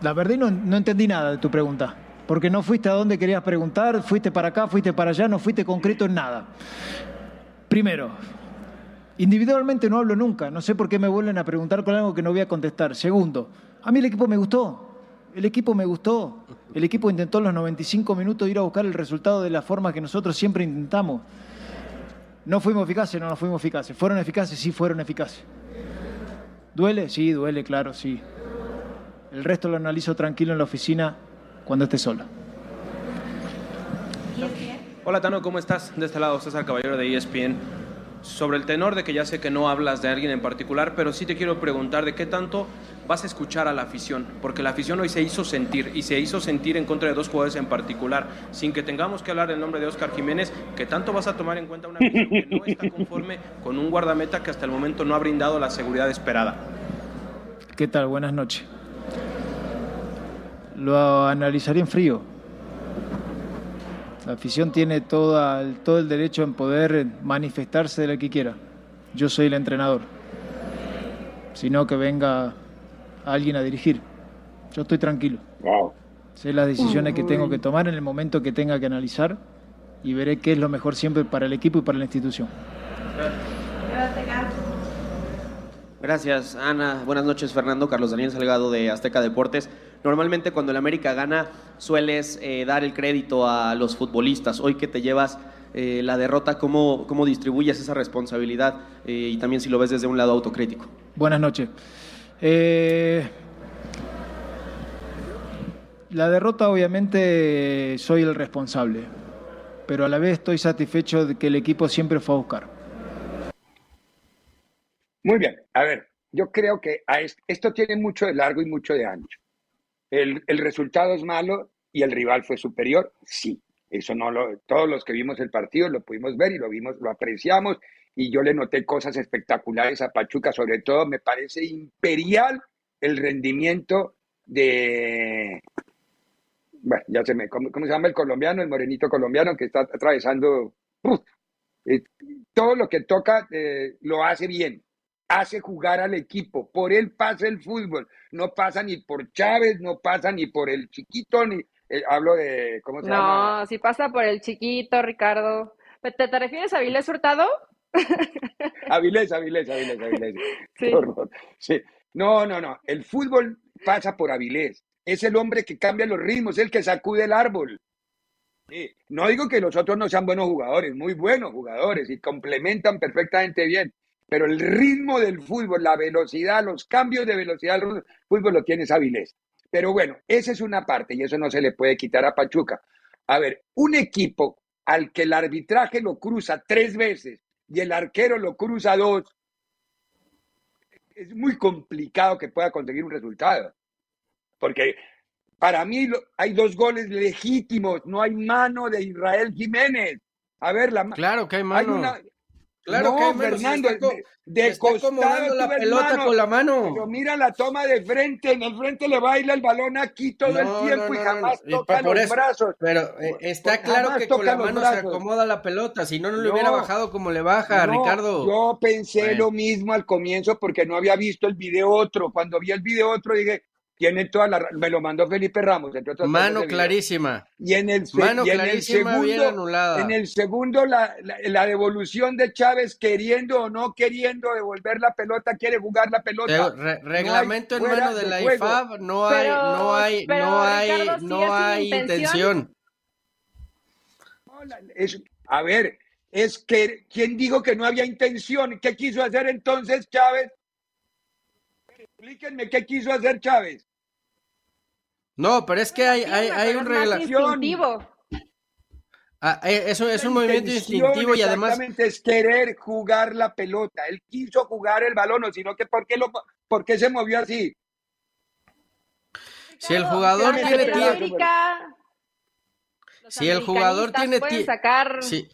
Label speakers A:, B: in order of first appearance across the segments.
A: La verdad no, no entendí nada de tu pregunta. Porque no fuiste a donde querías preguntar, fuiste para acá, fuiste para allá, no fuiste concreto en nada. Primero, individualmente no hablo nunca. No sé por qué me vuelven a preguntar con algo que no voy a contestar. Segundo, a mí el equipo me gustó. El equipo me gustó. El equipo intentó en los 95 minutos ir a buscar el resultado de la forma que nosotros siempre intentamos. ¿No fuimos eficaces? No, no fuimos eficaces. ¿Fueron eficaces? Sí, fueron eficaces. ¿Duele? Sí, duele, claro, sí. El resto lo analizo tranquilo en la oficina cuando esté solo.
B: Hola Tano, ¿cómo estás? De este lado César Caballero de ESPN. Sobre el tenor de que ya sé que no hablas de alguien en particular, pero sí te quiero preguntar de qué tanto vas a escuchar a la afición, porque la afición hoy se hizo sentir y se hizo sentir en contra de dos jugadores en particular, sin que tengamos que hablar del nombre de Oscar Jiménez, que tanto vas a tomar en cuenta una afición que no está conforme con un guardameta que hasta el momento no ha brindado la seguridad esperada.
A: ¿Qué tal? Buenas noches. Lo analizaré en frío. La afición tiene toda, todo el derecho en poder manifestarse de lo que quiera. Yo soy el entrenador. Sino que venga alguien a dirigir. Yo estoy tranquilo. Sé las decisiones que tengo que tomar en el momento que tenga que analizar y veré qué es lo mejor siempre para el equipo y para la institución.
C: Gracias, Ana. Buenas noches, Fernando. Carlos Daniel Salgado de Azteca Deportes. Normalmente cuando el América gana sueles eh, dar el crédito a los futbolistas. Hoy que te llevas eh, la derrota, ¿cómo, ¿cómo distribuyes esa responsabilidad? Eh, y también si lo ves desde un lado autocrítico.
A: Buenas noches. La derrota obviamente soy el responsable, pero a la vez estoy satisfecho de que el equipo siempre fue a buscar.
D: Muy bien, a ver, yo creo que a es- esto tiene mucho de largo y mucho de ancho. El, el resultado es malo y el rival fue superior, sí. Eso no lo, todos los que vimos el partido lo pudimos ver y lo vimos, lo apreciamos y yo le noté cosas espectaculares a Pachuca, sobre todo me parece imperial el rendimiento de, bueno, ya se me, ¿cómo, cómo se llama el colombiano, el morenito colombiano que está atravesando. Eh, todo lo que toca eh, lo hace bien, hace jugar al equipo, por él pasa el fútbol, no pasa ni por Chávez, no pasa ni por el chiquito, ni eh, hablo de, ¿cómo se llama?
E: No, si pasa por el chiquito, Ricardo. ¿Te, te refieres a Vilés Hurtado?
D: Avilés, Avilés, Avilés, Avilés.
E: Sí.
D: Sí. No, no, no, el fútbol pasa por Avilés, es el hombre que cambia los ritmos, es el que sacude el árbol. Sí, No digo que los otros no sean buenos jugadores, muy buenos jugadores y complementan perfectamente bien, pero el ritmo del fútbol, la velocidad, los cambios de velocidad del fútbol lo tiene Avilés. Pero bueno, esa es una parte y eso no se le puede quitar a Pachuca. A ver, un equipo al que el arbitraje lo cruza tres veces y el arquero lo cruza dos, es muy complicado que pueda conseguir un resultado. Porque para mí hay dos goles legítimos, no hay mano de Israel Jiménez. A ver, la
F: Claro que hay
D: hay
F: mano.
D: una-
F: Claro
D: no,
F: que hay
D: Fernando,
F: está,
D: de, de
F: está
D: costado
F: la pelota con la mano.
D: Pero mira la toma de frente, en el frente le baila el balón aquí todo el tiempo
F: no,
D: y jamás
F: y
D: toca
F: por
D: los
F: eso-
D: brazos.
F: Pero eh, está claro que con la mano se acomoda la pelota. Si no, no le hubiera bajado como le baja, Ricardo.
D: Yo pensé
F: Bueno.
D: lo mismo al comienzo porque no había visto el video otro. Cuando vi el video otro dije, tiene toda la... Me lo mandó Felipe Ramos. entre otras
F: Mano clarísima.
D: Y en el,
F: Mano
D: y en el
F: clarísima, bien
D: segundo,
F: anulada.
D: en el segundo la, la, la devolución de Chávez queriendo o no queriendo devolver la pelota, quiere jugar la pelota.
F: Re-
D: No
F: reglamento en
D: fuera
F: mano de la
D: juego.
F: IFAB, no hay,
E: Pero-
F: no hay,
E: pero,
F: no hay,
E: Ricardo, sí es
F: no hay
E: intención.
F: intención.
D: No, la- es- a ver, es que, ¿quién dijo que no había intención? ¿Qué quiso hacer entonces Chávez? Explíquenme qué quiso hacer Chávez.
F: No, pero es que hay, hay, hay un reglamento.
E: instintivo.
F: Ah, eh, eso es un movimiento instintivo y además
D: Exactamente, es querer jugar la pelota. Él quiso jugar el balón, o sino que ¿por qué, lo, ¿por qué se movió así?
F: si el jugador
E: en
F: tiene
D: tiempo-
F: Si el jugador tiene
E: pueden
F: tie-
E: sacar
F: Sí.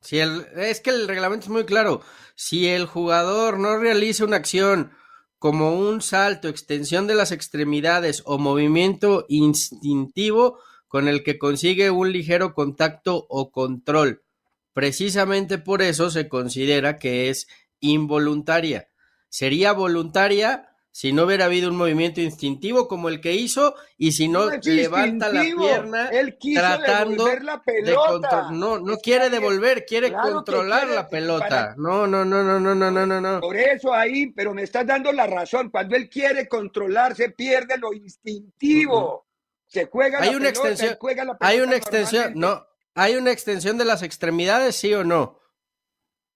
F: Si el, es que el reglamento es muy claro. Si el jugador no realiza una acción como un salto, extensión de las extremidades o movimiento instintivo con el que consigue un ligero contacto o control, precisamente por eso se considera que es involuntaria. Sería voluntaria si no hubiera habido un movimiento instintivo como el que hizo y si no levanta la pierna
D: Él quiso
F: tratando
D: devolver la
F: de
D: pelota.
F: no, no quiere devolver, quiere
D: Claro
F: controlar
D: quiere
F: la pelota.
D: para-
F: No, no, no, no, no, no, no, no, no.
D: Por eso ahí, pero me estás dando la razón. Cuando él quiere controlar, se pierde lo instintivo. Se juega
F: Hay
D: la
F: una
D: pelota,
F: extensión,
D: juega la
F: hay
D: pelota
F: una extensión, no, hay una extensión de las extremidades, sí o no.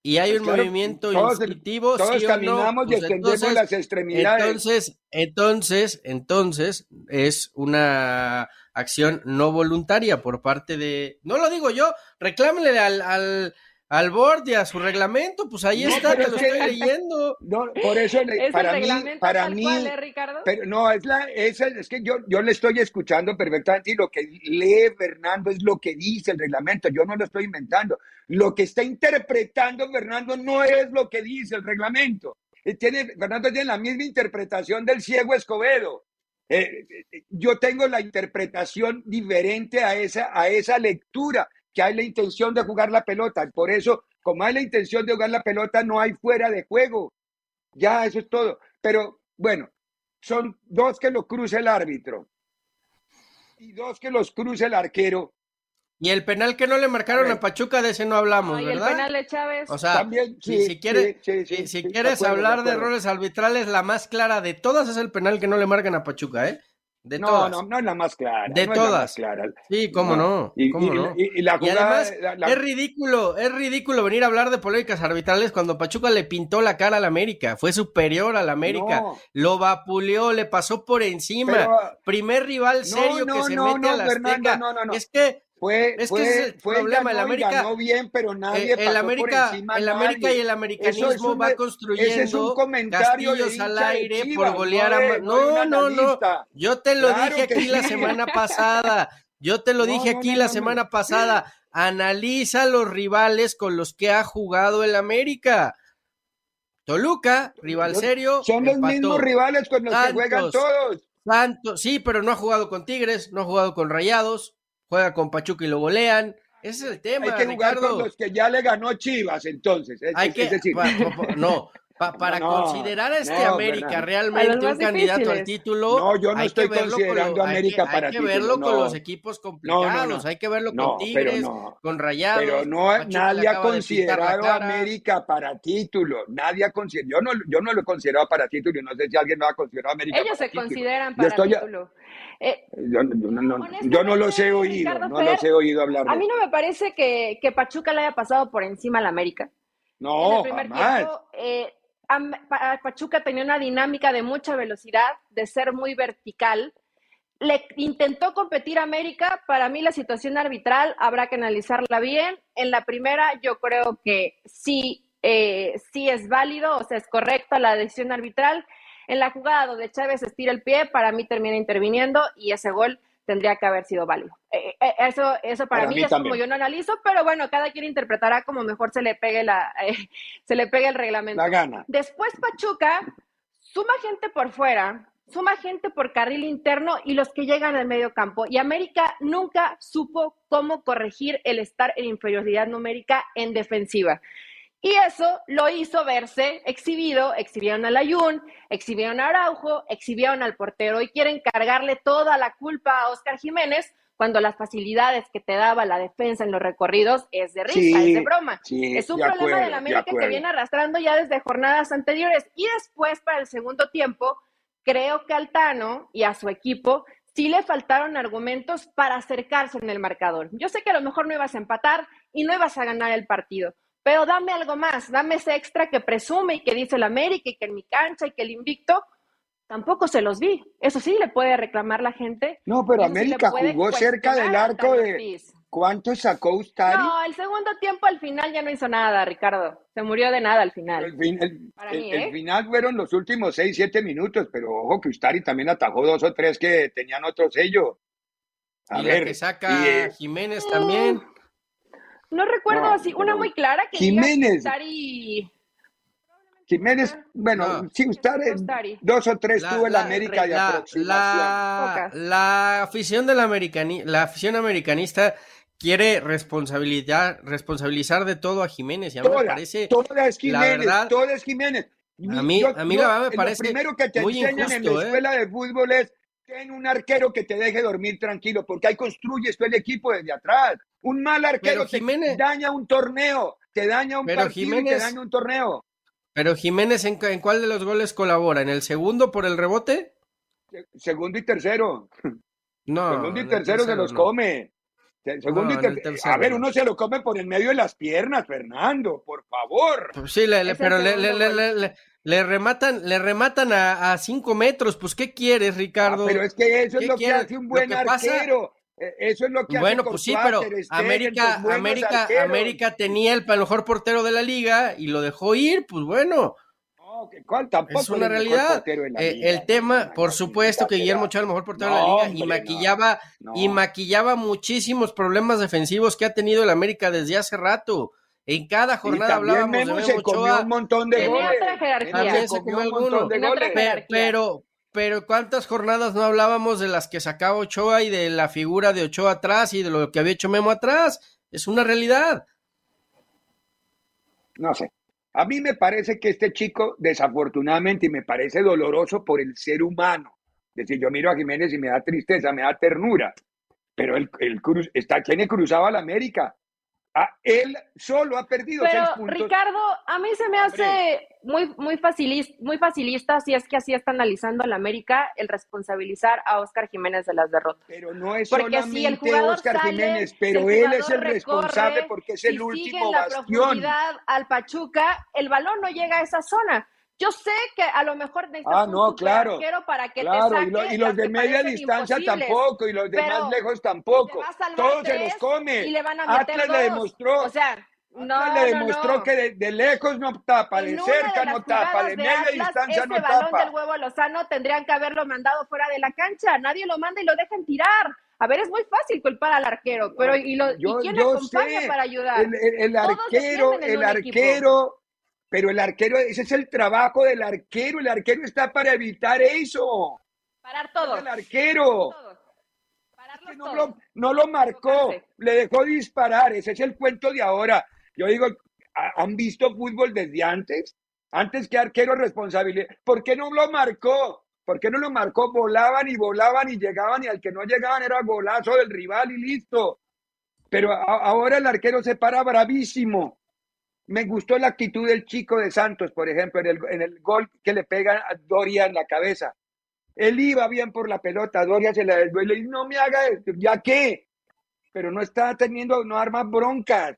F: Y hay
D: Pues
F: un
D: claro,
F: movimiento
D: todos-
F: instintivo,
D: Todos
F: sí o no.
D: caminamos y
F: Pues
D: extendemos
F: entonces,
D: las extremidades.
F: entonces, entonces, entonces es una acción no voluntaria por parte de, no lo digo yo, reclámenle al, al, al board y a su reglamento, pues ahí
D: No,
F: está, te lo estoy leyendo.
D: No, por eso le-
E: es
D: para
E: el
D: mí,
E: reglamento
D: para mí,
E: cual, ¿eh, Ricardo?
D: pero no, es la, es, el- es que yo, yo le estoy escuchando perfectamente y lo que lee Fernando es lo que dice el reglamento, yo no lo estoy inventando. Lo que está interpretando Fernando no es lo que dice el reglamento. Tiene, Fernando tiene la misma interpretación del ciego Escobedo. Eh, eh, yo tengo la interpretación diferente a esa, a esa lectura, que hay la intención de jugar la pelota. Por eso, como hay la intención de jugar la pelota, no hay fuera de juego. Ya, eso es todo. Pero bueno, son dos que lo cruza el árbitro y dos que los cruza el arquero.
F: Y el penal que no le marcaron
D: A.
F: Pachuca, de ese no hablamos,
E: Ay, el
F: ¿verdad?
E: penal de Chávez.
F: O sea,
D: También,
F: si,
D: sí,
F: si quieres,
D: sí, sí,
F: si,
D: sí,
F: si quieres
D: acuerdo,
F: hablar de, errores arbitrales, la más clara de todas es el penal que no le marcan a Pachuca, ¿eh? De
D: no,
F: todas.
D: no, no es la más clara.
F: De
D: no es la más
F: todas.
D: clara.
F: Sí, cómo no,
D: Y,
F: cómo
D: y-
F: no.
D: y- y la
F: Y
D: jugada,
F: además,
D: la- la-
F: es ridículo, es ridículo venir a hablar de polémicas arbitrales cuando Pachuca le pintó la cara al América, fue superior al América,
D: No.
F: lo vapuleó, le pasó por encima.
D: Pero-
F: Primer rival serio
D: no,
F: que se
D: no,
F: mete
D: no,
F: a la
D: Fernando,
F: Azteca.
D: no, no, no.
F: Es que
D: fue,
F: es que
D: fue,
F: ese es el
D: fue,
F: problema, el
D: ganó y
F: América-
D: ganó bien, pero nadie
F: eh,
D: pasó
F: el América,
D: por encima a
F: el América
D: nadie.
F: y el americanismo
D: Eso es un-
F: va
D: ese es un
F: construyendo
D: comentario
F: castillos al aire
D: Chivas,
F: por golear
D: no
F: a
D: no
F: no, no. Yo te lo
D: Claro
F: dije aquí la semana pasada. Yo te lo
D: No,
F: dije
D: no,
F: aquí
D: no,
F: la semana pasada. Analiza los rivales con los que ha jugado el América. Toluca, rival serio.
D: Son los mismos rivales con los que juegan todos.
F: Santos, sí, pero no ha jugado con Tigres, no ha jugado con Rayados, juega con Pachuca y lo golean. Ese es el tema,
D: Hay que jugar
F: Ricardo.
D: con los que ya le ganó Chivas, entonces. Es,
F: Hay
D: es-
F: que,
D: es decir,
F: pa- pa- pa- no, pa- para
D: No,
F: considerar a este
D: no,
F: América
D: Bernardo.
F: Realmente un candidato al título,
D: No, yo no
F: hay
D: estoy
F: que verlo
D: considerando
F: con, lo- hay
D: América
F: que-
D: para
F: hay que
D: título,
F: verlo con los equipos
D: No, no,
F: complicados,
D: no.
F: hay que verlo
D: No,
F: con
D: pero
F: Tigres,
D: no.
F: con Rayados.
D: Pero no,
F: Pachuca
D: nadie ha considerado a. América para título. Nadie ha considerado. Yo no, yo no lo he considerado para título y no sé si alguien lo ha considerado a América
E: Ellos
D: para
E: se
D: título.
E: consideran
D: Yo
E: para
D: estoy-
E: título. Eh,
D: Yo, no, no-
E: Honestamente,
D: yo no los he oído,
E: Ricardo
D: no
E: Fer,
D: los he oído hablar de
E: a mí no me parece que, que Pachuca le haya pasado por encima al América. en
D: No,
E: el primer
D: jamás.
E: tiempo, eh, Pachuca tenía una dinámica de mucha velocidad, de ser muy vertical. Le intentó competir a América. Para mí, la situación arbitral habrá que analizarla bien. En la primera, yo creo que sí, eh, sí es válido, o sea, es correcta la decisión arbitral. En la jugada donde Chávez estira el pie, para mí termina interviniendo y ese gol tendría que haber sido válido. Eh, eh, eso, eso para,
D: Para
E: mí,
D: mí
E: es como yo no analizo, pero bueno, cada quien interpretará como mejor se le pegue la, eh, se le pegue el reglamento.
D: La gana.
E: Después Pachuca suma gente por fuera, suma gente por carril interno y los que llegan al medio campo. Y América nunca supo cómo corregir el estar en inferioridad numérica en defensiva. Y eso lo hizo verse exhibido, exhibieron al Ayun, exhibieron a Araujo, exhibieron al portero y quieren cargarle toda la culpa a Oscar Jiménez cuando las facilidades que te daba la defensa en los recorridos es de risa,
D: Sí,
E: es de broma.
D: sí,
E: es un
D: de
E: problema
D: acuerdo,
E: de la
D: de
E: América que
D: acuerdo.
E: viene arrastrando ya desde jornadas anteriores. Y después, para el segundo tiempo, creo que Altano y a su equipo sí le faltaron argumentos para acercarse en el marcador. Yo sé que a lo mejor no ibas a empatar y no ibas a ganar el partido, pero dame algo más, dame ese extra que presume y que dice el América y que en mi cancha y que el invicto. Tampoco se los vi. Eso sí le puede reclamar la gente.
D: No, pero
E: sí
D: América jugó cerca del arco de... ¿Cuánto sacó Ustari?
E: No, el segundo tiempo al final ya no hizo nada, Ricardo. Se murió de nada al final.
D: El, fin- el-
E: Para
D: el-
E: mí,
D: el
E: ¿eh?
D: final fueron los últimos 6, 7 minutos, pero ojo que Ustari también atajó dos o tres que tenían otro sello. A
F: y
D: ver,
F: la que saca
D: y, eh,
F: Jiménez también.
E: No recuerdo
D: No,
E: así, una muy clara que diga
D: Jiménez.
E: Ustari-
D: Jiménez, bueno,
E: Ah,
D: sí, Ustari,
E: Ustari.
D: dos o tres
F: La-
D: tuvo el
F: la-
D: América de
F: la,
D: aproximación.
F: la, la afición del americani, la afición americanista quiere responsabilidad, responsabilizar de todo a Jiménez y a mí me
D: Toda,
F: parece
D: toda es
F: la
D: Jiménez,
F: verdad,
D: toda es Jiménez.
F: a mí- a mí la verdad me
D: lo
F: parece
D: primero que te
F: muy
D: enseñan en
F: injusto,
D: la
F: ¿eh?
D: escuela de fútbol es ten un arquero que te deje dormir tranquilo, porque ahí construyes tú el equipo desde atrás. Un mal arquero
F: Jiménez-
D: te daña un torneo, te daña un
F: Pero
D: partido y te
F: Jiménez-
D: daña un torneo.
F: pero Jiménez ¿en, en cuál de los goles colabora? ¿En el segundo por el rebote?
D: Se- Segundo y tercero.
F: No.
D: Segundo y tercero se los
F: no.
D: come. Se- Segundo
F: No,
D: y
F: tercero
D: A ver,
F: no.
D: uno se lo come por el medio de las piernas, Fernando, por favor.
F: Pues sí, le- le- pero le, le- le- le- le rematan, le rematan a, a cinco metros. Pues, ¿qué quieres,
D: Ah,
F: Ricardo?
D: pero es que eso es
F: ¿Qué
D: lo que hace un buen
F: pasa-
D: arquero. Eso es lo que
F: Bueno,
D: hace
F: pues sí, pero América, América,
D: arqueros.
F: América tenía el mejor portero de la liga y lo dejó ir, pues bueno,
D: No, que cuál tampoco
F: es una
D: el
F: realidad.
D: la
F: Eh, el tema, por supuesto que Guillermo Ochoa es el mejor portero de la liga y maquillaba,
D: no.
F: y maquillaba muchísimos problemas defensivos que ha tenido el América desde hace rato. En cada jornada hablábamos de
D: Memo se comió un montón de
E: Tenía
D: goles.
E: otra jerarquía.
D: Memo
F: También
D: se
F: se
D: comió un montón de goles.
F: Pero, pero ¿cuántas jornadas no hablábamos de las que sacaba Ochoa y de la figura de Ochoa atrás y de lo que había hecho Memo atrás? Es una realidad.
D: No sé. A mí me parece que este chico, desafortunadamente, y me parece doloroso por el ser humano. Es decir, yo miro a Jiménez y me da tristeza, me da ternura. Pero el, el cruz, está, tiene cruzado a la América. Él solo ha perdido
E: Pero
D: seis puntos.
E: Ricardo, a mí se me hace muy, muy, facilis- muy facilista, si es que así está analizando la América, el responsabilizar a Oscar Jiménez de las derrotas.
D: Pero no es
E: Porque
D: solamente
E: si el jugador
D: Oscar
E: sale,
D: Jiménez,
E: si
D: pero él es el responsable porque es
E: si
D: el último
E: en la
D: bastión.
E: profundidad al Pachuca, el balón no llega a esa zona. Yo sé que a lo mejor necesitas
D: Ah,
E: un
D: no, claro.
E: superarquero para que
D: Claro,
E: te saque
D: y, lo- y
E: las
D: los de media distancia tampoco, y los de más lejos tampoco. Todos se los come.
E: Y le van a meter
D: Atlas le demostró,
E: O sea, no,
D: Atlas le demostró
E: no.
D: que de, de lejos no tapa, de cerca
E: de
D: no tapa,
E: jugadas
D: de media
E: Atlas,
D: distancia
E: ese
D: no
E: balón
D: tapa.
E: del huevo Lozano tendrían que haberlo mandado fuera de la cancha. Nadie lo manda y lo dejan tirar. A ver, es muy fácil culpar al arquero, pero ¿y, lo,
D: Yo-
E: ¿y quién
D: yo
E: acompaña
D: sé,
E: para ayudar?
D: El, el- el
E: Todos
D: arquero, el
E: un equipo.
D: arquero, pero el arquero, ese es el trabajo del arquero, el arquero está para evitar eso.
E: Parar todo.
D: El arquero.
E: Todo. Pararlos
D: que no
E: todos.
D: lo, no lo marcó, le dejó disparar, ese es el cuento de ahora. Yo digo, ¿ha- ¿han visto fútbol desde antes? Antes que arquero responsabilidad. ¿Por qué no lo marcó? ¿Por qué no lo marcó? Volaban y volaban y llegaban y al que no llegaban era golazo del rival y listo. Pero a- ahora el arquero se para bravísimo. Me gustó la actitud del chico de Santos, por ejemplo, en el, en el gol que le pega a Doria en la cabeza. Él iba bien por la pelota, Doria se la desvió y no me haga ¿ya qué? Pero no está teniendo, no arma broncas.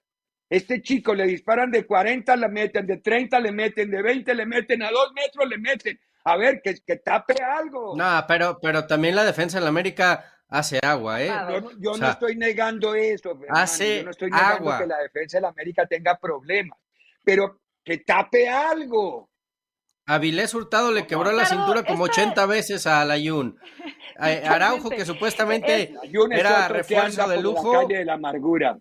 D: Este chico le disparan de 40, le meten, de 30 le meten, de 20 le meten, a dos metros le meten. A ver, que, que tape algo.
F: No, pero, pero también la defensa en la América hace agua, ¿eh?
D: Yo, no- yo
F: O
D: no
F: sea,
D: estoy negando eso, Fernando.
F: hace
D: Yo no estoy negando
F: agua.
D: que la defensa de la América tenga problemas, pero que tape algo.
F: Avilés Hurtado le quebró la cintura como
E: esta-
F: 80 veces a Alayun. Araujo, que supuestamente
D: es
F: era refuerzo de
D: por la
F: lujo.
D: calle de la amargura.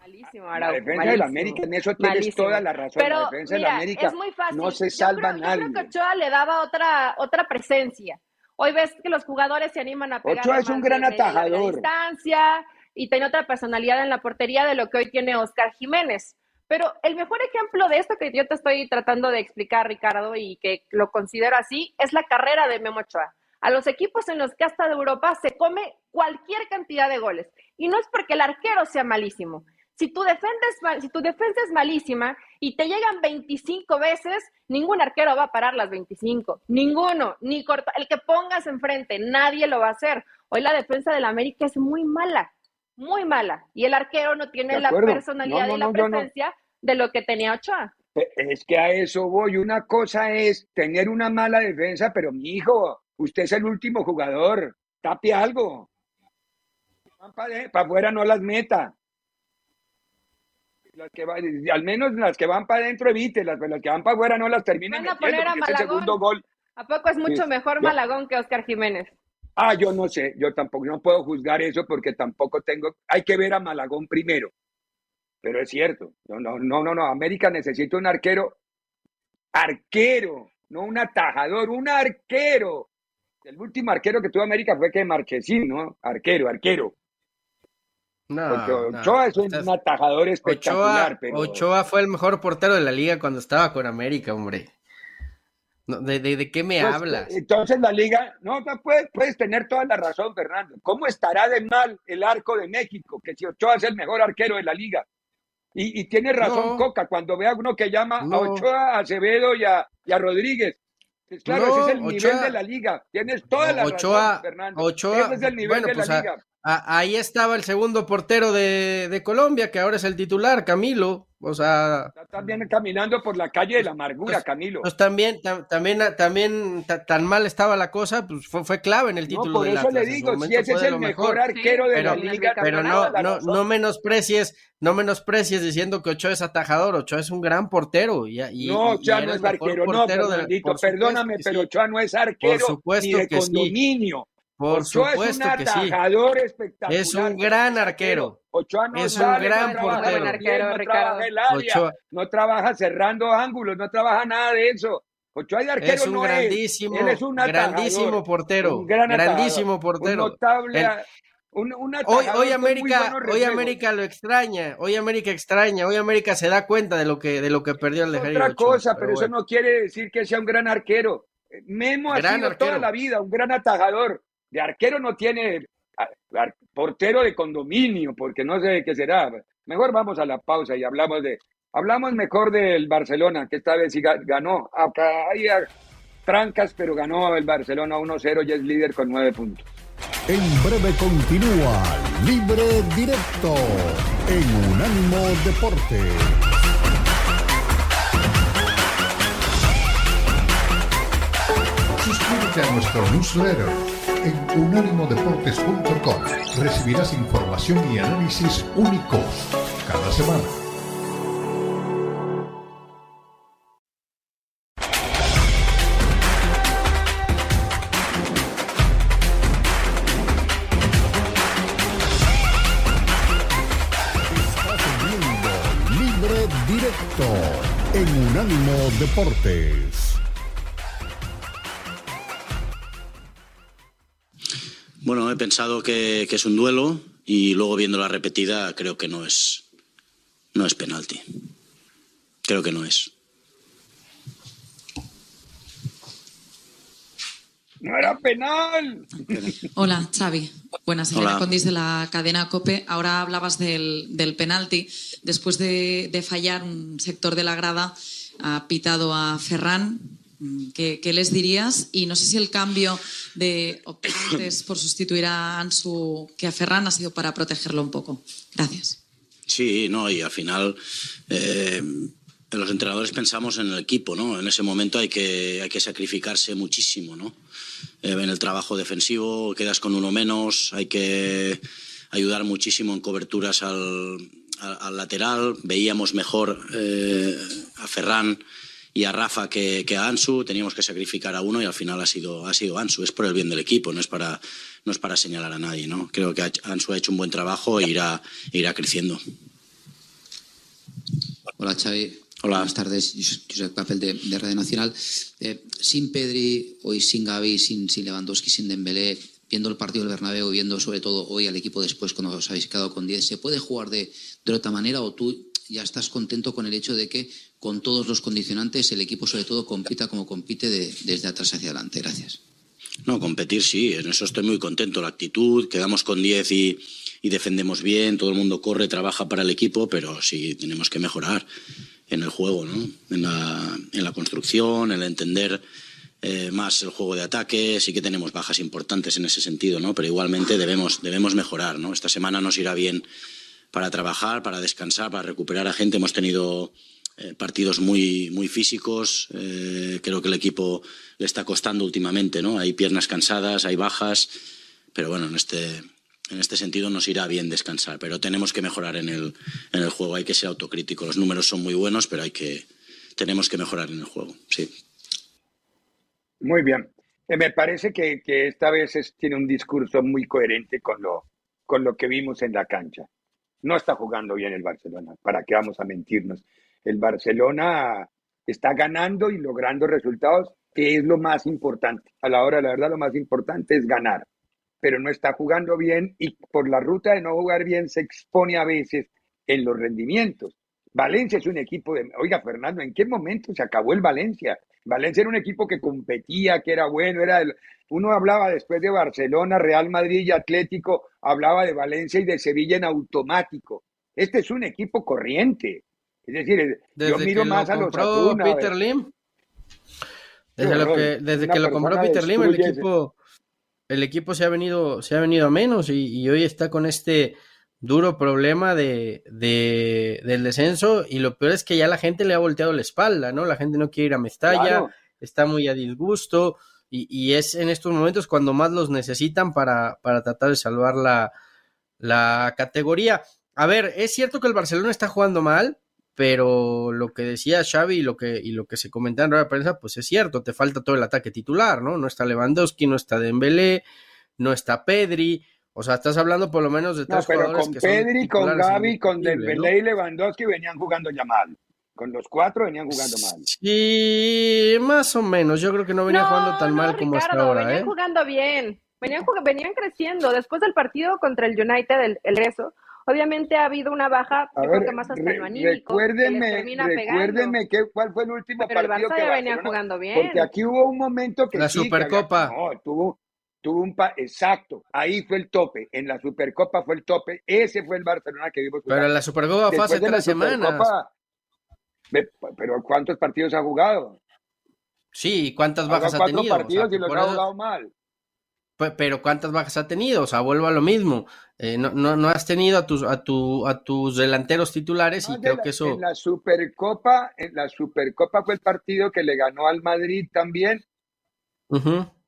E: Malísimo,
D: La defensa de la América, en eso tienes
E: Malísimo.
D: toda la razón.
E: Pero,
D: la defensa de la América
E: es muy fácil.
D: no se
E: Yo
D: salva
E: creo-
D: nadie.
E: Yo creo que Ochoa le daba otra, otra presencia. Hoy ves que los jugadores se animan a pegar
D: Ochoa es un gran atajador.
E: distancia y tiene otra personalidad en la portería de lo que hoy tiene Oscar Jiménez. Pero el mejor ejemplo de esto que yo te estoy tratando de explicar, Ricardo, y que lo considero así, es la carrera de Memo Ochoa. A los equipos en los que hasta de Europa se come cualquier cantidad de goles. Y no es porque el arquero sea malísimo. Si tu, defendes, mal- si tu defensa es malísima y te llegan 25 veces, ningún arquero va a parar las 25. Ninguno, ni corta. El que pongas enfrente, nadie lo va a hacer. Hoy la defensa del América es muy mala, muy mala. Y el arquero no tiene la personalidad
D: No, no,
E: y la
D: no,
E: presencia de lo que tenía Ochoa.
D: Es que a eso voy. Una cosa es tener una mala defensa, pero mi hijo, usted es el último jugador. Tape algo. Para afuera no las meta. Las que al menos las que van para adentro evite, las, las que van para afuera no las terminen
E: Van a poner a
D: el segundo gol.
E: ¿A poco es mucho
D: Sí.
E: mejor
D: Yo-
E: Malagón que Oscar Jiménez?
D: Ah, yo no sé, yo tampoco, no puedo juzgar eso porque tampoco tengo, hay que ver a Malagón primero. Pero es cierto, no, no, no, no, no, América necesita un arquero, arquero, no un atajador, un arquero. El último arquero que tuvo América fue que Marchesín, ¿no? Arquero, arquero.
F: No,
D: Porque
F: no.
D: Ochoa es un,
F: Estás-
D: atajador espectacular,
F: Ochoa,
D: pero
F: Ochoa fue el mejor portero de la liga cuando estaba con América, hombre. No, ¿de, de, de qué me
D: Pues,
F: hablas?
D: Entonces la liga, no, no puedes, puedes tener toda la razón, Fernando. ¿Cómo estará de mal el arco de México? Que si Ochoa es el mejor arquero de la liga. Y, y tiene razón
F: No.
D: Coca cuando ve a uno que llama a. Ochoa, a Acevedo y a, y a Rodríguez. Pues claro, ese es el nivel de la liga. Tienes toda la
F: Ochoa,
D: razón, Fernando.
F: Ochoa,
D: ese es el nivel
F: bueno,
D: de
F: pues
D: la
F: a-
D: liga.
F: Ahí estaba el segundo portero de, de Colombia, que ahora es el titular, Camilo. O sea,
D: Está también caminando por la calle de la amargura,
F: Pues-
D: Camilo.
F: pues también, tam- también, también ta- tan mal estaba la cosa, pues fue, fue clave en el
D: No,
F: título
D: por
F: del
D: eso le digo, si ese es
F: de
D: el mejor arquero de
F: Pero-
D: la liga,
F: Pero no, no, no menosprecies, no menosprecies diciendo que Ochoa es atajador. Ochoa es un gran portero. Y, y-
D: No,
F: y
D: Ochoa no es arquero, no,
F: de-
D: Fernandito,
F: por supuesto
D: perdóname, pero
F: sí.
D: Ochoa no es arquero
F: supuesto
D: ni de
F: que sí. Por
D: Ochoa es un
F: supuesto que sí.
D: espectacular.
F: Es un gran arquero.
D: Ochoa no
F: Es un gran
D: no trabaja
F: portero.
D: pie, no trabaja el área,
F: Ochoa-
D: no trabaja cerrando ángulos, no trabaja nada de eso. Ochoa de arquero
F: Es un
D: no
F: grandísimo,
D: es. Él es un atajador,
F: grandísimo portero.
D: un gran atajador,
F: grandísimo portero.
D: Un notable,
F: El-
D: un, un
F: Hoy, América, hoy. América lo extraña, hoy América extraña, hoy América se da cuenta de lo que, de lo que perdió el
D: otra
F: Ochoa,
D: cosa, pero, eso
F: bueno.
D: no quiere decir que sea un gran arquero. Memo ha sido
F: arquero.
D: toda la vida un gran atajador. De arquero no tiene portero de condominio, porque no sé qué será. Mejor vamos a la pausa y hablamos de hablamos mejor del Barcelona, que esta vez sí ga- ganó. Acá hay ah, trancas, pero ganó el Barcelona 1-0 y es líder con nueve puntos.
G: En breve continúa Libre Directo en Unánimo Deporte. Suscríbete a nuestro newsletter en unánimodeportes.com. Recibirás información y análisis únicos cada semana. Libre Directo en Unánimo Deportes.
H: Bueno, he pensado que, que es un duelo y luego viendo la repetida creo que no es, no es penalti. Creo que no es.
D: ¡No era penal!
I: Hola, Xavi. Buenas, Elena. Condis de la cadena COPE. Ahora hablabas del, del penalti. Después de, de fallar un sector de la grada, ha pitado a Ferran. Mm, ¿Qué, les dirías? Y no sé si el cambio de optantes por sustituir a Ansu que a Ferran ha sido para protegerlo un poco. Gracias.
H: Sí, no, y al final eh, los entrenadores pensamos en el equipo, ¿no? En ese momento hay que, hay que sacrificarse muchísimo, ¿no? Eh, en el trabajo defensivo quedas con uno menos, hay que ayudar muchísimo en coberturas al lateral. Veíamos mejor eh, a Ferran y a Rafa que, que a Ansu, teníamos que sacrificar a uno y al final ha sido, ha sido Ansu. Es por el bien del equipo, no es para, no es para señalar a nadie, ¿no? Creo que Ansu ha hecho un buen trabajo e irá, irá creciendo.
J: Hola Xavi.
H: Hola.
J: Buenas tardes, Josep Papel de, de Radio Nacional. Eh, sin Pedri, hoy sin Gaby, sin, sin Lewandowski, sin Dembélé, viendo el partido del Bernabéu, viendo sobre todo hoy al equipo después cuando os habéis quedado con 10, ¿se puede jugar de, de otra manera o tú ya estás contento con el hecho de que con todos los condicionantes el equipo sobre todo compita como compite de- desde atrás hacia adelante? Gracias.
H: No, competir sí, en eso estoy muy contento. La actitud, quedamos con 10 y, defendemos bien, todo el mundo corre, trabaja para el equipo, pero sí tenemos que mejorar en el juego, ¿no? en, la, en la construcción, en el entender eh, más el juego de ataque. Sí que tenemos bajas importantes en ese sentido, ¿no? pero igualmente debemos, debemos mejorar. ¿no? Esta semana nos irá bien para trabajar, para descansar, para recuperar a gente. Hemos tenido eh, partidos muy, muy físicos. Eh, creo que el equipo le está costando últimamente, ¿no? Hay piernas cansadas, hay bajas, pero bueno, en este, en este sentido nos irá bien descansar. Pero tenemos que mejorar en el, en el juego, hay que ser autocrítico. Los números son muy buenos, pero hay que, tenemos que mejorar en el juego, sí.
D: Muy bien. Eh, me parece que, que esta vez es- tiene un discurso muy coherente con lo, con lo que vimos en la cancha. No está jugando bien el Barcelona, ¿para qué vamos a mentirnos? El Barcelona está ganando y logrando resultados, que es lo más importante. A la hora, la verdad, lo más importante es ganar, pero no está jugando bien y por la ruta de no jugar bien se expone a veces en los rendimientos. Valencia es un equipo de... Oiga, Fernando, ¿en qué momento se acabó el Valencia? Valencia era un equipo que competía, que era bueno, era el- uno hablaba después de Barcelona, Real Madrid y Atlético, hablaba de Valencia y de Sevilla en automático. Este es un equipo corriente. Es decir, yo
F: Desde
D: miro
F: que
D: más
F: lo
D: a los
F: Peter Lim. Desde, lo que, desde que lo compró Peter Lim, el
D: ese-
F: equipo, el equipo se ha venido, se ha venido a menos y, y hoy está con este duro problema de, de- del descenso y lo peor es que ya la gente le ha volteado la espalda, ¿no? La gente no quiere ir a Mestalla,
D: Claro.
F: está muy a disgusto y, y es en estos momentos cuando más los necesitan para, para tratar de salvar la, la categoría. A ver, es cierto que el Barcelona está jugando mal, pero lo que decía Xavi y lo que, y lo que se comentaba en rueda de prensa, pues es cierto, te falta todo el ataque titular, ¿no? No está Lewandowski, no está Dembélé, no está Pedri, o sea, estás hablando por lo menos de
D: No,
F: tres
D: pero
F: jugadores
D: con
F: que son
D: Pedri, con Gavi, con
F: indiscutibles, ¿no?
D: Dembélé y Lewandowski venían jugando ya mal. Con los cuatro venían jugando mal.
F: Sí, más o menos, yo creo que no venía
E: No,
F: jugando tan
E: no,
F: mal como hasta
E: Ricardo,
F: ahora,
E: venían
F: ¿eh?
E: jugando bien, venían, jug- venían creciendo. Después del partido contra el United, el, el rezo, obviamente ha habido una baja,
D: A
E: yo
D: ver,
E: creo que más hasta
D: re-
E: lo anímico, que
D: recuérdeme,
E: pegando.
D: recuérdeme qué, cuál fue el último
E: Pero el
D: partido
E: Barça
D: que
E: ya venía jugando bien.
D: Porque aquí hubo un momento que
F: La
D: sí, que
F: Supercopa.
D: había- no, tuvo, tuvo un pa- exacto, ahí fue el tope, en la Supercopa fue el tope, ese fue el Barcelona que vimos
F: Pero
D: jugar.
F: la Supercopa fue hace
D: de la
F: tres semanas.
D: Pero ¿cuántos partidos ha jugado?
F: Sí, ¿cuántas bajas ha tenido? O sea,
D: partidos y los
F: por
D: ha jugado mal.
F: Pe- Pero ¿cuántas bajas ha tenido? O sea, vuelvo a lo mismo. Eh, no, no, no has tenido a tus, a tu, a tus delanteros titulares y
D: No, de
F: creo
D: la-
F: que eso.
D: En la Supercopa, en la Supercopa fue el partido que le ganó al Madrid también.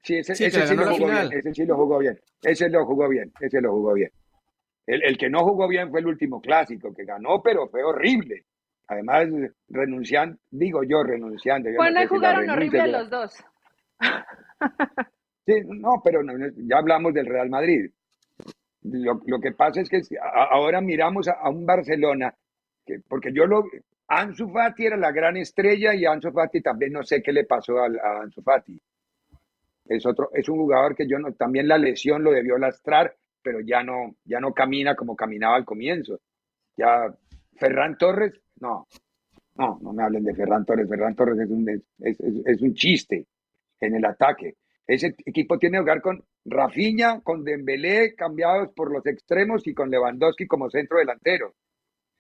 D: Sí, ese,
F: Sí,
D: ese lo jugó
F: final.
D: bien. Ese sí lo jugó bien. Ese lo jugó bien. Ese lo jugó bien. El, el que no jugó bien fue el último clásico, que ganó, pero fue horrible. Además, renunciando, digo yo renunciando. yo no
E: Bueno,
D: sé si
E: jugaron
D: renuncia
E: horrible los dos.
D: Sí, no, pero no, ya hablamos del Real Madrid. Lo, lo que pasa es que si- a- ahora miramos a, a un Barcelona, que, porque yo lo... Ansu Fati era la gran estrella y Ansu Fati también no sé qué le pasó al- a, Ansu Fati. Es otro, es un jugador que yo no, también la lesión lo debió lastrar, pero ya no, ya no camina como caminaba al comienzo. Ya Ferran Torres, no, no, no me hablen de Ferran Torres. Ferran Torres es un, es, es- un chiste en el ataque. Ese equipo tiene que jugar con Rafinha, con Dembélé cambiados por los extremos y con Lewandowski como centro delantero.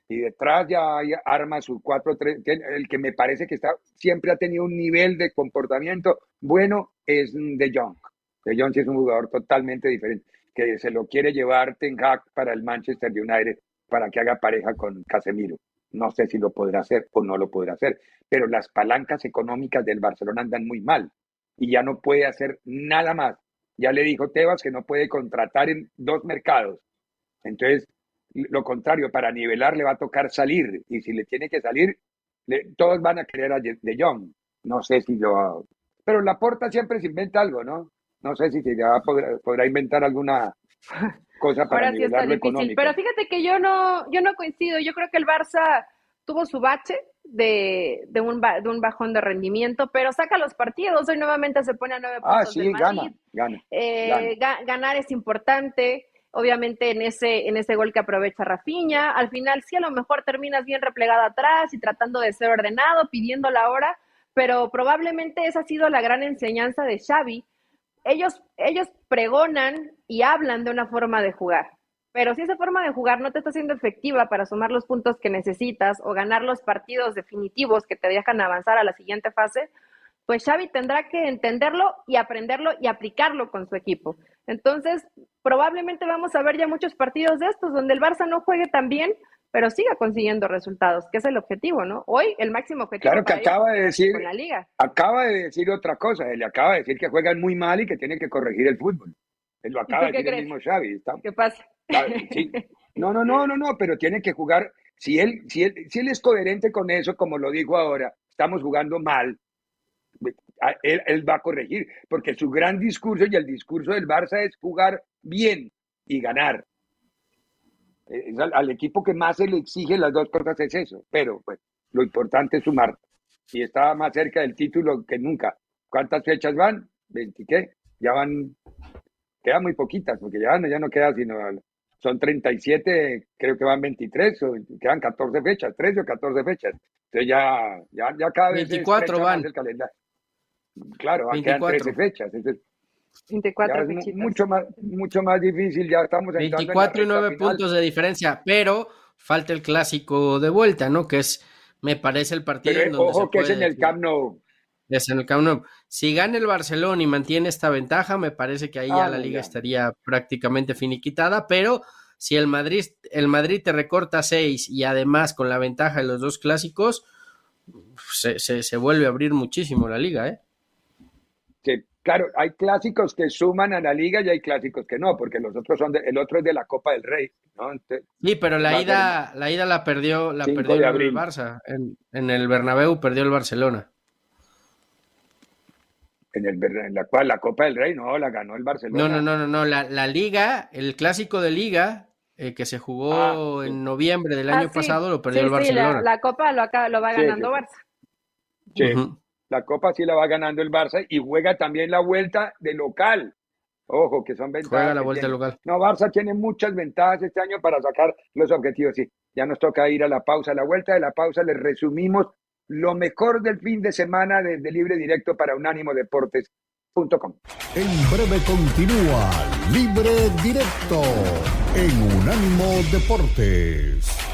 D: Y detrás ya hay- arma su 4-3. que El que me parece que está, siempre ha tenido un nivel de comportamiento bueno es De Jong. De Jong sí es un jugador totalmente diferente, que se lo quiere llevar Ten Hag para el Manchester United para que haga pareja con Casemiro. No sé si lo podrá hacer o no lo podrá hacer, pero las palancas económicas del Barcelona andan muy mal y ya no puede hacer nada más. Ya le dijo Tebas que no puede contratar en dos mercados. Entonces, lo contrario, para nivelar le va a tocar salir y si le tiene que salir, todos van a querer a De Jong. No sé si lo... Pero la porta siempre se inventa algo, ¿no? No sé si se ya podrá, podrá inventar alguna cosa para
E: Ahora sí está difícil.
D: económico.
E: Pero fíjate que yo no, yo no coincido. Yo creo que el Barça tuvo su bache de, de, un, de un bajón de rendimiento, pero saca los partidos. Hoy nuevamente se pone a nueve
D: Ah,
E: puntos
D: sí,
E: del
D: gana,
E: Madrid.
D: gana.
E: Eh, ga- ganar es importante. Obviamente en ese, en ese gol que aprovecha Rafinha, al final sí a lo mejor terminas bien replegada atrás y tratando de ser ordenado, pidiendo la hora, pero probablemente esa ha sido la gran enseñanza de Xavi. Ellos, ellos pregonan y hablan de una forma de jugar, pero si esa forma de jugar no te está siendo efectiva para sumar los puntos que necesitas o ganar los partidos definitivos que te dejan avanzar a la siguiente fase, pues Xavi tendrá que entenderlo y aprenderlo y aplicarlo con su equipo. Entonces, probablemente vamos a ver ya muchos partidos de estos donde el Barça no juegue tan bien, pero siga consiguiendo resultados, que es el objetivo, ¿no? Hoy el máximo objetivo
D: Claro que
E: para ellos
D: acaba de decir,
E: con la liga.
D: acaba de decir otra cosa, él acaba de decir que juegan muy mal y que tienen que corregir el fútbol. Él lo acaba de decir el
E: crees?
D: mismo Xavi. está-
E: ¿Qué pasa?
D: Claro, sí. No, no, no, no, no, pero tiene que jugar. Si él, si él, si él es coherente con eso, como lo dijo ahora, estamos jugando mal. Él, él va a corregir, porque su gran discurso y el discurso del Barça es jugar bien y ganar. Es al, al equipo que más se le exige las dos cosas es eso, pero pues lo importante es sumar. Y está más cerca del título que nunca. ¿Cuántas fechas van? ¿20 qué? Ya van, quedan muy poquitas, porque ya, no- ya no queda sino, son 37, creo que van 23, o quedan 14 fechas, 13 o 14 fechas. Entonces ya, ya, ya cada vez se
F: 24
D: estrecha más
F: van.
D: el calendario. Claro, van- quedan
F: 24.
D: 13 fechas. Entonces,
E: 24
D: ya es mu-
E: fechitas.
D: mucho más, mucho más difícil, ya estamos entrando en la
F: 24 y
D: recta
F: 9
D: final.
F: puntos de diferencia, pero falta el clásico de vuelta, ¿no? Que es, me parece el partido
D: Pero
F: en donde
D: ojo
F: se
D: que es
F: puede
D: en el. Camp Nou.
F: Es en el Camp Nou. Si gana el Barcelona y mantiene esta ventaja, me parece que ahí ya
D: Ah,
F: la liga
D: ya.
F: estaría prácticamente finiquitada, pero si el Madrid, el Madrid te recorta 6 y además con la ventaja de los dos clásicos, se, se- se vuelve a abrir muchísimo la liga, ¿eh?
D: que claro, hay clásicos que suman a la liga y hay clásicos que no, porque los otros son de- el otro es de la Copa del Rey, ¿no? Entonces,
F: Sí, pero la ida, la ida la perdió, la
D: 5
F: perdió el
D: abril.
F: Barça. En, en el Bernabéu perdió el Barcelona.
D: en, el, en la cual la Copa del Rey no la ganó el Barcelona.
F: No, no, no, no, no. La, la liga, el clásico de liga eh, que se jugó
D: Ah, sí.
F: en noviembre del
E: Ah,
F: año
E: sí.
F: pasado lo perdió
E: Sí,
F: el
E: sí, la,
F: Barcelona.
E: la Copa lo, acaba- lo va ganando
D: sí, sí.
E: Barça.
D: Sí. La Copa sí la va ganando el Barça y juega también la vuelta de local. Ojo, que son ventajas.
F: Juega la vuelta
D: tiene.
F: local.
D: No, Barça tiene muchas ventajas este año para sacar los objetivos. Sí, ya nos toca ir a la pausa. A la vuelta de la pausa les resumimos lo mejor del fin de semana desde Libre Directo para unánimodeportes.com.
G: En breve continúa Libre Directo en Unánimo Deportes.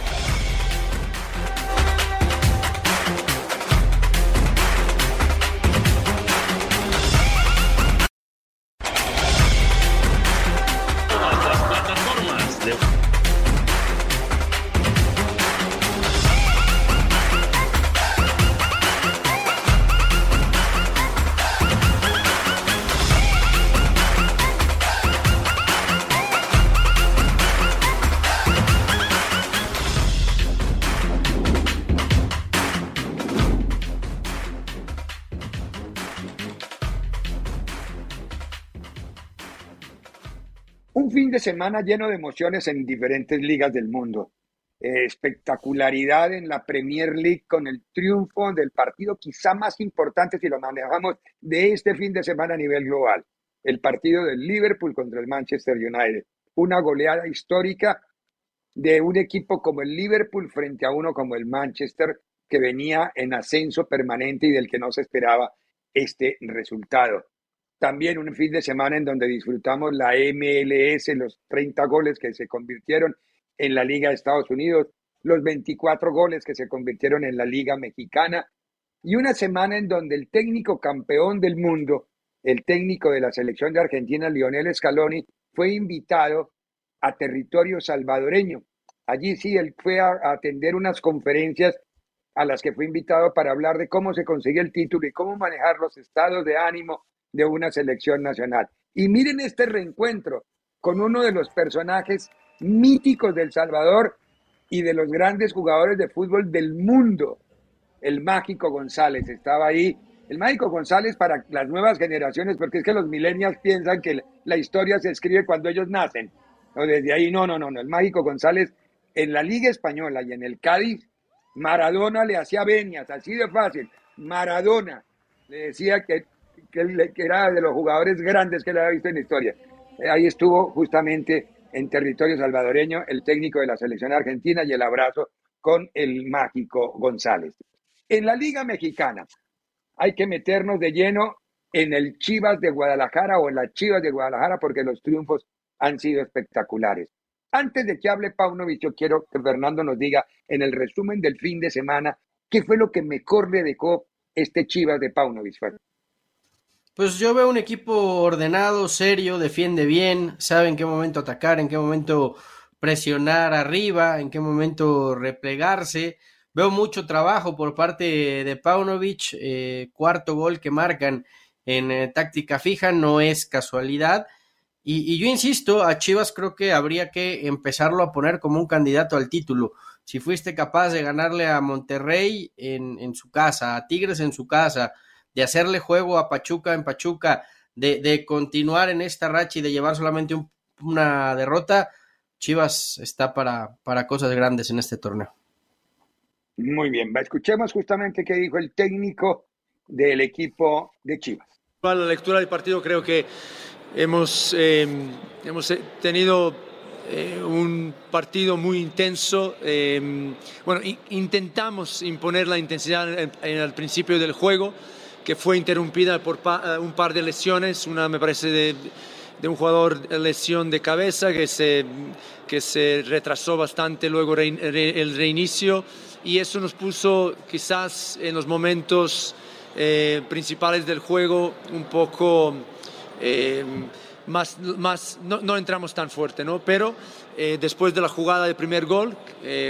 D: Semana lleno de emociones en diferentes ligas del mundo. Espectacularidad en la Premier League con el triunfo del partido quizá más importante si lo manejamos de este fin de semana a nivel global. El partido del Liverpool contra el Manchester United. Una goleada histórica de un equipo como el Liverpool frente a uno como el Manchester que venía en ascenso permanente y del que no se esperaba este resultado. También un fin de semana en donde disfrutamos la MLS, los 30 goles que se convirtieron en la Liga de Estados Unidos, los 24 goles que se convirtieron en la Liga Mexicana y una semana en donde el técnico campeón del mundo, el técnico de la selección de Argentina, Lionel Scaloni, fue invitado a territorio salvadoreño. Allí sí, él fue a, atender unas conferencias a las que fue invitado para hablar de cómo se consigue el título y cómo manejar los estados de ánimo de una selección nacional. Y miren este reencuentro con uno de los personajes míticos del Salvador y de los grandes jugadores de fútbol del mundo, el Mágico González. Estaba ahí. El Mágico González para las nuevas generaciones, porque es que los millennials piensan que la historia se escribe cuando ellos nacen. No, desde ahí, no, no, no, no. El Mágico González en la Liga Española y en el Cádiz, Maradona le hacía venias, así de fácil. Maradona le decía que, que, era de los jugadores grandes que le había visto en la historia. Eh, Ahí estuvo justamente en territorio salvadoreño el técnico de la selección argentina y el abrazo con el mágico González. En la Liga Mexicana hay que meternos de lleno en el Chivas de Guadalajara o en las Chivas de Guadalajara porque los triunfos han sido espectaculares. Antes de que hable Paunovic, yo quiero que Fernando nos diga en el resumen del fin de semana qué fue lo que mejor le dejó este Chivas de Paunovic.
F: Pues yo veo un equipo ordenado, serio, defiende bien, sabe en qué momento atacar, en qué momento presionar arriba, en qué momento replegarse. Veo mucho trabajo por parte de Paunovic, eh, cuarto gol que marcan en eh, táctica fija, no es casualidad. Y, yo insisto, a Chivas creo que habría que empezarlo a poner como un candidato al título. Si fuiste capaz de ganarle a Monterrey en, en su casa, a Tigres en su casa, de hacerle juego a Pachuca en Pachuca, de, de continuar en esta racha y de llevar solamente una derrota, Chivas está para, para cosas grandes en este torneo.
D: Muy bien, escuchemos justamente qué dijo el técnico del equipo de Chivas.
K: Para la lectura del partido creo que hemos, eh, hemos tenido eh, un partido muy intenso. Eh, bueno, intentamos imponer la intensidad en, en, el principio del juego, que fue interrumpida por pa, un par de lesiones, una me parece de un jugador lesión de cabeza que se, que se retrasó bastante luego el reinicio. Y eso nos puso quizás en los momentos eh, principales del juego un poco eh, más, más no, no, entramos tan fuerte, ¿no? pero eh, después de la jugada del primer gol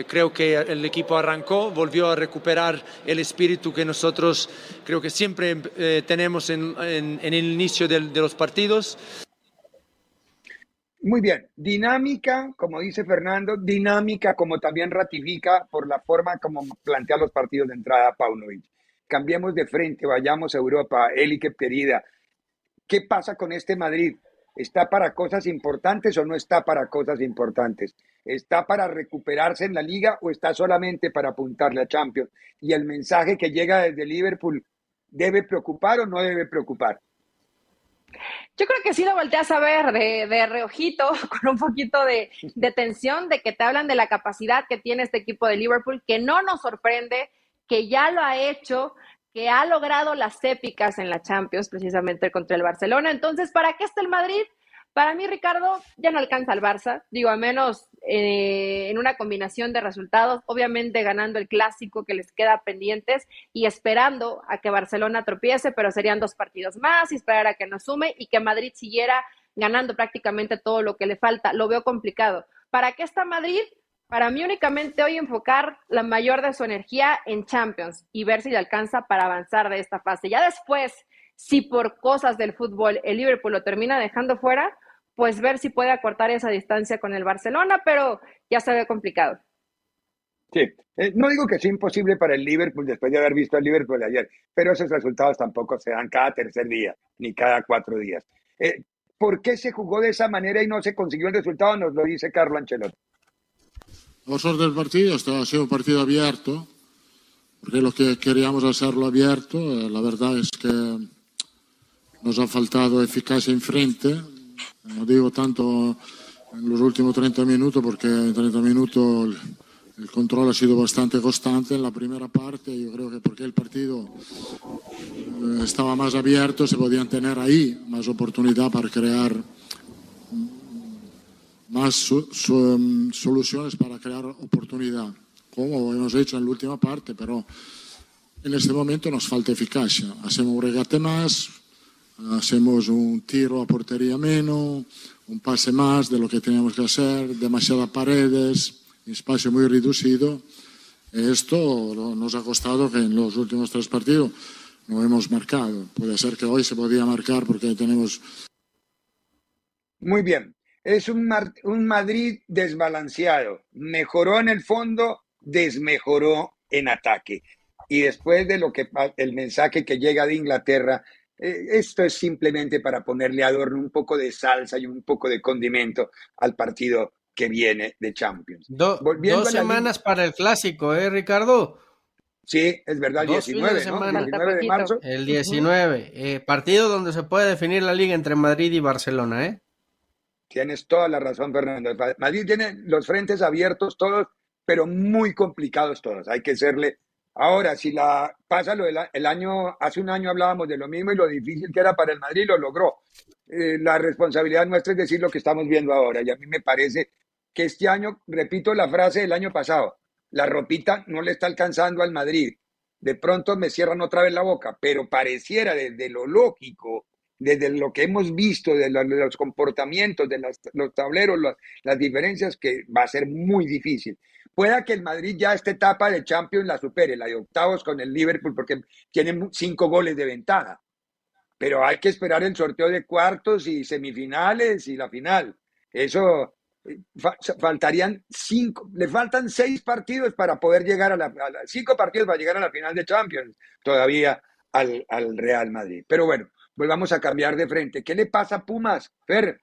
K: creo que el equipo arrancó, volvió a recuperar el espíritu que nosotros creo que siempre tenemos en, en, el inicio de, de los partidos.
D: Muy bien, dinámica, como dice Fernando, dinámica como también ratifica por la forma como plantea los partidos de entrada Paunovic. Cambiemos de frente, vayamos a Europa, Élite querida. ¿Qué pasa con este Madrid? ¿Está para cosas importantes o no está para cosas importantes? ¿Está para recuperarse en la liga o está solamente para apuntarle a Champions? Y el mensaje que llega desde Liverpool, ¿debe preocupar o no debe preocupar?
E: Yo creo que sí lo volteas a ver de, de reojito, con un poquito de, de, tensión, de que te hablan de la capacidad que tiene este equipo de Liverpool, que no nos sorprende, que ya lo ha hecho, que ha logrado las épicas en la Champions, precisamente contra el Barcelona. Entonces, ¿para qué está el Madrid? Para mí, Ricardo, ya no alcanza al Barça, digo, a menos eh, en una combinación de resultados, obviamente ganando el clásico que les queda pendientes y esperando a que Barcelona tropiece, pero serían dos partidos más y esperar a que nos sume y que Madrid siguiera ganando prácticamente todo lo que le falta. Lo veo complicado. ¿Para qué está Madrid? Para mí únicamente hoy enfocar la mayor de su energía en Champions y ver si le alcanza para avanzar de esta fase. Ya después, si por cosas del fútbol el Liverpool lo termina dejando fuera, pues ver si puede acortar esa distancia con el Barcelona, pero ya se ve complicado.
D: Sí, eh, no digo que sea imposible para el Liverpool después de haber visto al Liverpool ayer, pero esos resultados tampoco se dan cada tercer día, ni cada cuatro días. Eh, ¿Por qué se jugó de esa manera y no se consiguió el resultado? Nos lo dice Carlo Ancelotti.
L: Los del partido, esto ha sido un partido abierto, porque lo que queríamos hacerlo abierto, eh, la verdad es que nos ha faltado eficacia en frente, no digo tanto en los últimos 30 minutos porque en 30 minutos el, control ha sido bastante constante en la primera parte. Yo creo que porque el partido eh, estaba más abierto se podían tener ahí más oportunidad para crear más soluciones para crear oportunidad, como hemos hecho en la última parte, pero en este momento nos falta eficacia. Hacemos un regate más, hacemos un tiro a portería menos, un pase más de lo que teníamos que hacer, demasiadas paredes, espacio muy reducido. Esto nos ha costado que en los últimos tres partidos no hemos marcado. Puede ser que hoy se podía marcar porque tenemos.
D: Muy bien. Es un, un Madrid desbalanceado. Mejoró en el fondo, desmejoró en ataque. Y después de lo que el mensaje que llega de Inglaterra, eh, esto es simplemente para ponerle adorno un poco de salsa y un poco de condimento al partido que viene de Champions.
F: dos semanas para el clásico, ¿eh, Ricardo?
D: Sí, es verdad, el 19, ¿no? El 19 de marzo.
F: El 19, eh, partido donde se puede definir la liga entre Madrid y Barcelona, ¿eh?
D: Tienes toda la razón, Fernando. Madrid tiene los frentes abiertos todos, pero muy complicados todos. Hay que serle Ahora, si la pasa lo del el año, hace un año hablábamos de lo mismo y lo difícil que era para el Madrid, lo logró. Eh, la responsabilidad nuestra es decir lo que estamos viendo ahora. Y a mí me parece que este año, repito la frase del año pasado, la ropita no le está alcanzando al Madrid. De pronto me cierran otra vez la boca, pero pareciera desde lo lógico desde lo que hemos visto, de los, comportamientos, de los tableros, las- diferencias, que va a ser muy difícil. Pueda que el Madrid ya esta etapa de Champions la supere, la de octavos con el Liverpool, porque tienen cinco goles de ventaja. Pero hay que esperar el sorteo de cuartos y semifinales y la final. Eso eh, fa- faltarían cinco, le faltan seis partidos para poder llegar a la, cinco partidos para llegar a la final de Champions todavía al Real Madrid. Pero bueno, volvamos a cambiar de frente. ¿Qué le pasa a Pumas, Fer?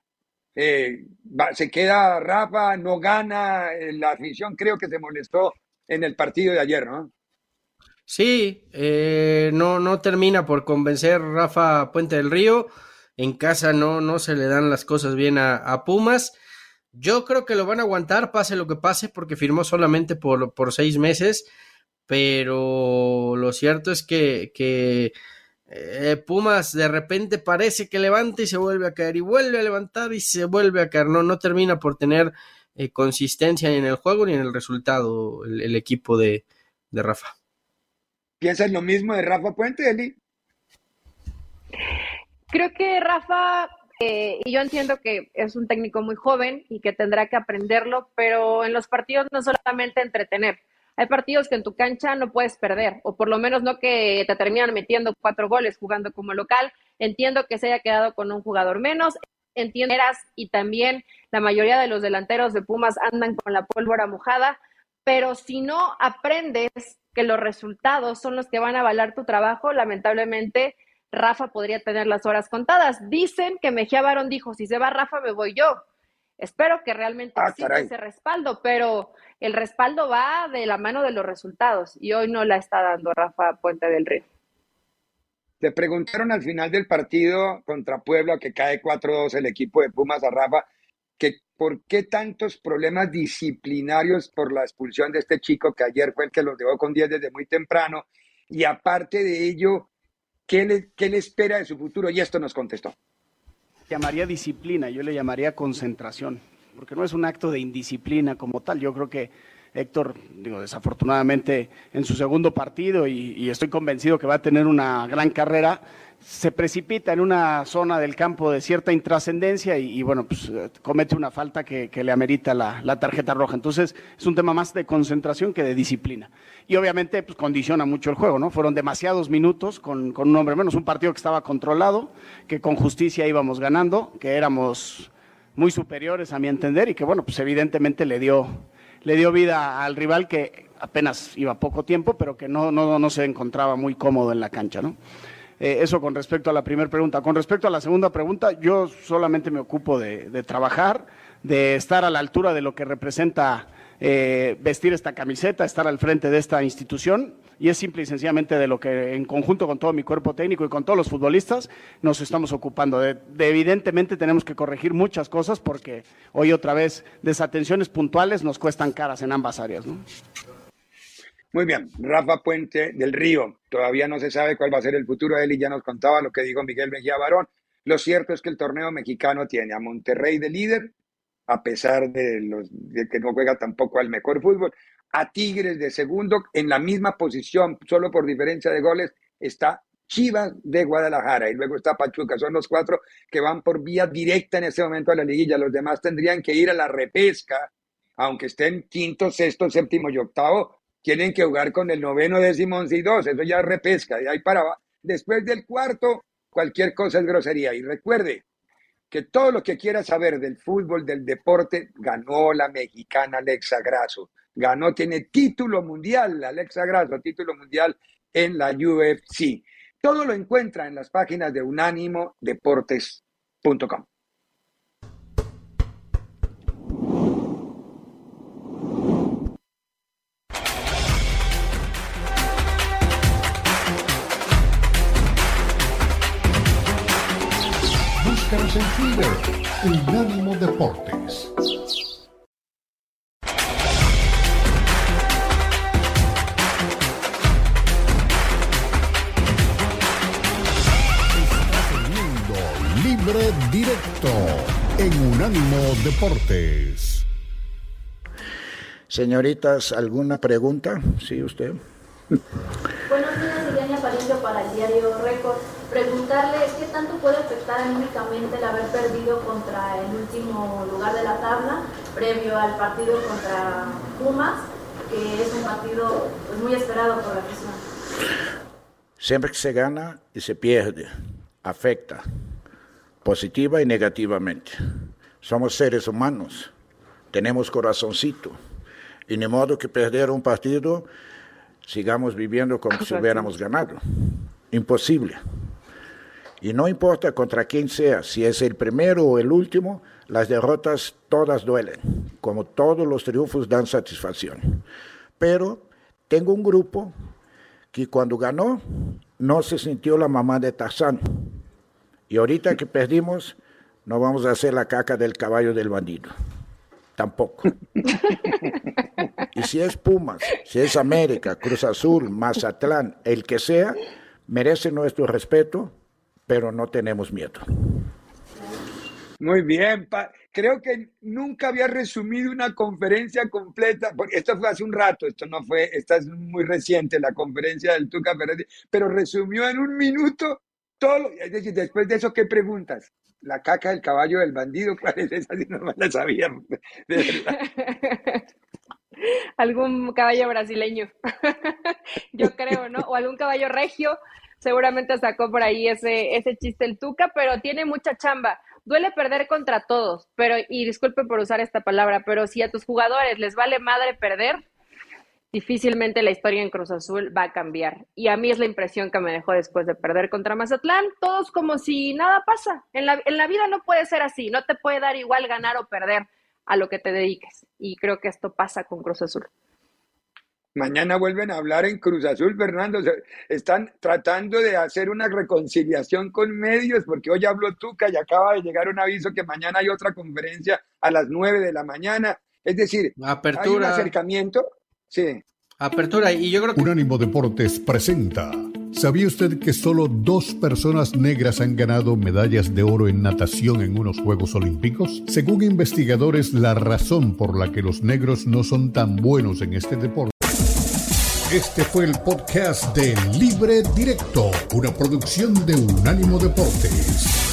D: Eh, se queda Rafa, no gana, eh, la afición creo que se molestó en el partido de ayer, ¿no?
F: Sí, eh, no, no termina por convencer Rafa Puente del Río. En casa no, no se le dan las cosas bien a, a Pumas. Yo creo que lo van a aguantar, pase lo que pase, porque firmó solamente por, por seis meses. Pero lo cierto es que, que eh, Pumas de repente parece que levanta y se vuelve a caer, y vuelve a levantar y se vuelve a caer. No, no termina por tener eh, consistencia ni en el juego ni en el resultado el, el equipo de, de Rafa.
D: ¿Piensas lo mismo de Rafa Puente, Eli?
E: Creo que Rafa, eh, y yo entiendo que es un técnico muy joven y que tendrá que aprenderlo, pero en los partidos no solamente entretener. Hay partidos que en tu cancha no puedes perder, o por lo menos no que te terminan metiendo cuatro goles jugando como local. Entiendo que se haya quedado con un jugador menos, entiendo y también la mayoría de los delanteros de Pumas andan con la pólvora mojada, pero si no aprendes que los resultados son los que van a avalar tu trabajo, lamentablemente Rafa podría tener las horas contadas. Dicen que Mejía Barón dijo, si se va Rafa me voy yo. Espero que realmente
D: Ah,
E: exista
D: caray.
E: ese respaldo, pero el respaldo va de la mano de los resultados y hoy no la está dando Rafa Puente del Río.
D: Le preguntaron al final del partido contra Puebla, que cae 4-2 el equipo de Pumas a Rafa, que por qué tantos problemas disciplinarios por la expulsión de este chico que ayer fue el que los dejó con 10 desde muy temprano. Y aparte de ello, ¿qué le, qué le espera de su futuro? Y esto nos contestó.
M: Llamaría disciplina, yo le llamaría concentración, porque no es un acto de indisciplina como tal. Yo creo que Héctor, digo, desafortunadamente en su segundo partido y, estoy convencido que va a tener una gran carrera, se precipita en una zona del campo de cierta intrascendencia y, bueno, pues comete una falta que, le amerita la, la tarjeta roja. Entonces es un tema más de concentración que de disciplina. Y obviamente pues condiciona mucho el juego, ¿no? Fueron demasiados minutos con, con un hombre menos, un partido que estaba controlado, que con justicia íbamos ganando, que éramos muy superiores a mi entender y que bueno, pues evidentemente le dio, le dio vida al rival que apenas iba poco tiempo, pero que no, no, no se encontraba muy cómodo en la cancha, ¿no? Eh, eso con respecto a la primera pregunta. Con respecto a la segunda pregunta, yo solamente me ocupo de, de trabajar, de estar a la altura de lo que representa eh, vestir esta camiseta, estar al frente de esta institución y es simple y sencillamente de lo que en conjunto con todo mi cuerpo técnico y con todos los futbolistas nos estamos ocupando. De, de evidentemente tenemos que corregir muchas cosas porque hoy otra vez desatenciones puntuales nos cuestan caras en ambas áreas.
D: Muy bien, Rafa Puente del Río. Todavía no se sabe cuál va a ser el futuro él y ya nos contaba lo que dijo Miguel Mejía Barón. Lo cierto es que el torneo mexicano tiene a Monterrey de líder, a pesar de, los, de que no juega tampoco al mejor fútbol, a Tigres de segundo, en la misma posición, solo por diferencia de goles, está Chivas de Guadalajara y luego está Pachuca. Son los cuatro que van por vía directa en este momento a la liguilla. Los demás tendrían que ir a la repesca, aunque estén quinto, sexto, séptimo y octavo, tienen que jugar con el noveno, décimo, once y dos. Eso ya es repesca. Y ahí para. Después del cuarto, cualquier cosa es grosería. Y recuerde que todo lo que quiera saber del fútbol, del deporte, ganó la mexicana Alexa Grasso. Ganó, tiene título mundial, Alexa Grasso, título mundial en la UFC. Todo lo encuentra en las páginas de unánimodeportes.com.
G: En Twitter, Unánimo Deportes. Libre Directo en Unánimo Deportes.
N: Señoritas, ¿alguna pregunta? Sí, usted.
O: Buenos días,
N: Para el diario Récord. Preguntarle qué tanto puede afectar anímicamente el haber perdido contra el último lugar de la tabla, previo al partido contra Pumas, que es un partido pues, muy esperado por la afición.
O: Siempre que se gana y se pierde, afecta positiva y negativamente. Somos seres humanos, tenemos corazoncito, y de modo que perder un partido sigamos viviendo como si hubiéramos ganado. Imposible. Y no importa contra quién sea, si es el primero o el último, las derrotas todas duelen, como todos los triunfos dan satisfacción. Pero tengo un grupo que cuando ganó no se sintió la mamá de Tarzán. Y ahorita que perdimos, no vamos a hacer la caca del caballo del bandido. Tampoco. Y si es Pumas, si es América, Cruz Azul, Mazatlán, el que sea, merece nuestro respeto, pero no tenemos miedo.
D: Muy bien, creo que nunca había resumido una conferencia completa, porque esto fue hace un rato, esto no fue, esta es muy reciente, la conferencia del Tuca Ferretti, pero resumió en un minuto todo, es decir, después de eso, ¿qué preguntas? La caca del caballo del bandido, ¿cuál es esa? No me la sabía, de
E: algún caballo brasileño, yo creo, ¿no? O algún caballo regio, seguramente sacó por ahí ese, ese chiste el Tuca, pero tiene mucha chamba. Duele perder contra todos, pero, y disculpe por usar esta palabra, pero si a tus jugadores les vale madre perder, difícilmente la historia en Cruz Azul va a cambiar. Y a mí es la impresión que me dejó después de perder contra Mazatlán, todos como si nada pasa. En la, en la vida no puede ser así, no te puede dar igual ganar o perder a lo que te dediques. Y creo que esto pasa con Cruz Azul.
D: Mañana vuelven a hablar en Cruz Azul, Fernando. Están tratando de hacer una reconciliación con medios, porque hoy habló Tuca y acaba de llegar un aviso que mañana hay otra conferencia a las 9 de la mañana. Es decir,
F: Apertura.
D: hay un acercamiento. Sí.
F: Apertura, y yo creo que.
G: Unánimo Deportes presenta. ¿Sabía usted que solo dos personas negras han ganado medallas de oro en natación en unos Juegos Olímpicos? Según investigadores, la razón por la que los negros no son tan buenos en este deporte. Este fue el podcast de Libre Directo, una producción de Unánimo Deportes.